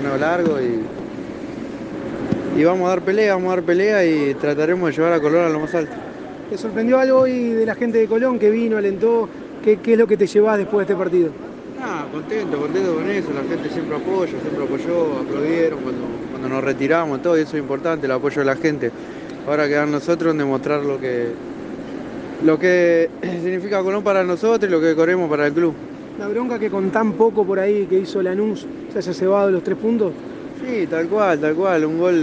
torneo largo y, y vamos a dar pelea, vamos a dar pelea y trataremos de llevar a Colón a lo más alto. ¿Te sorprendió algo hoy de la gente de Colón que vino, alentó? ¿Qué, qué es lo que te llevas después de este partido? Ah, contento, contento con eso, la gente siempre apoya, siempre apoyó, aplaudieron cuando, cuando nos retiramos, todo y eso es importante, el apoyo de la gente. Ahora queda nosotros en demostrar lo que, lo que significa Colón para nosotros y lo que corremos para el club. La bronca que con tan poco por ahí que hizo Lanús se haya cebado los tres puntos. Sí, tal cual, tal cual, un gol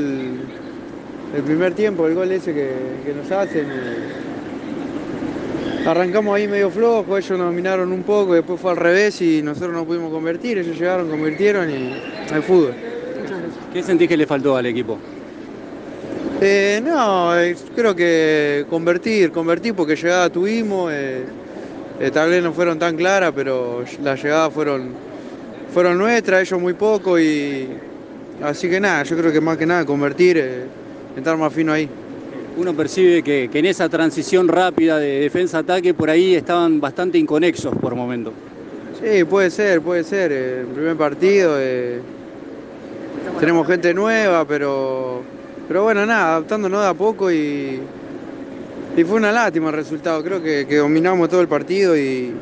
el primer tiempo, el gol ese que, que nos hacen. eh, Arrancamos ahí medio flojo, ellos nos dominaron un poco, después fue al revés y nosotros no pudimos convertir, ellos llegaron, convirtieron y al fútbol. ¿Qué sentís que le faltó al equipo? Eh, no, eh, creo que convertir, convertir porque llegada tuvimos, eh, eh, tal vez no fueron tan claras, pero las llegadas fueron, fueron nuestras, ellos muy poco y así que nada, yo creo que más que nada convertir, eh, estar más fino ahí. Uno percibe que, que en esa transición rápida de defensa-ataque por ahí estaban bastante inconexos por momento. Sí, puede ser, puede ser. eh, El primer partido eh, tenemos gente nueva, pero, pero bueno, nada, adaptándonos de a poco y, y fue una lástima el resultado. Creo que, que dominamos todo el partido y,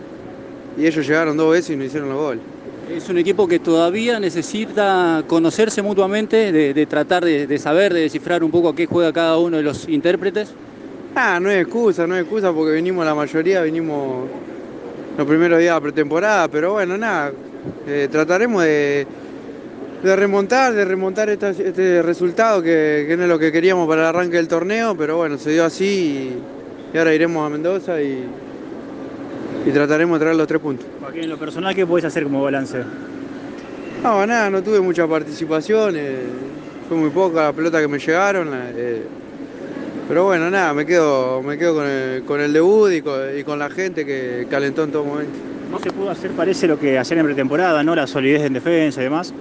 y ellos llegaron dos veces y nos hicieron los goles. Es un equipo que todavía necesita conocerse mutuamente, de, de tratar de, de saber, de descifrar un poco a qué juega cada uno de los intérpretes. Ah, no es excusa, no es excusa porque vinimos la mayoría, vinimos los primeros días de pretemporada, pero bueno, nada, eh, trataremos de, de remontar, de remontar esta- este resultado que, que no es lo que queríamos para el arranque del torneo, pero bueno, se dio así y, y ahora iremos a Mendoza y, y trataremos de traer los tres puntos. Joaquín, en lo personal, ¿qué podés hacer como balance? No, nada, no tuve mucha participación, eh, fue muy poca la pelota que me llegaron, eh, pero bueno, nada, me quedo, me quedo con, el, con el debut y con, y con la gente que calentó en todo momento. No se pudo hacer, parece, lo que hacían en pretemporada, ¿no? La solidez en defensa y demás.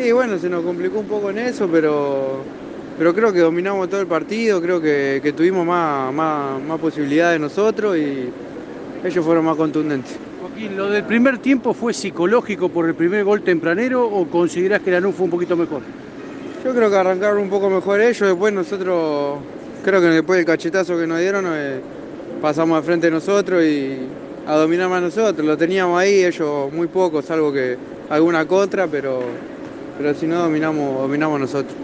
Y bueno, se nos complicó un poco en eso, pero, pero creo que dominamos todo el partido, creo que, que tuvimos más, más, más posibilidades nosotros y ellos fueron más contundentes. Joaquín, ¿lo del primer tiempo fue psicológico por el primer gol tempranero o considerás que Lanús fue un poquito mejor? Yo creo que arrancaron un poco mejor ellos, después nosotros, creo que después del cachetazo que nos dieron, eh, pasamos al frente de nosotros y a dominar más nosotros. Lo teníamos ahí, ellos muy poco, salvo que alguna contra, pero, pero si no dominamos, dominamos nosotros.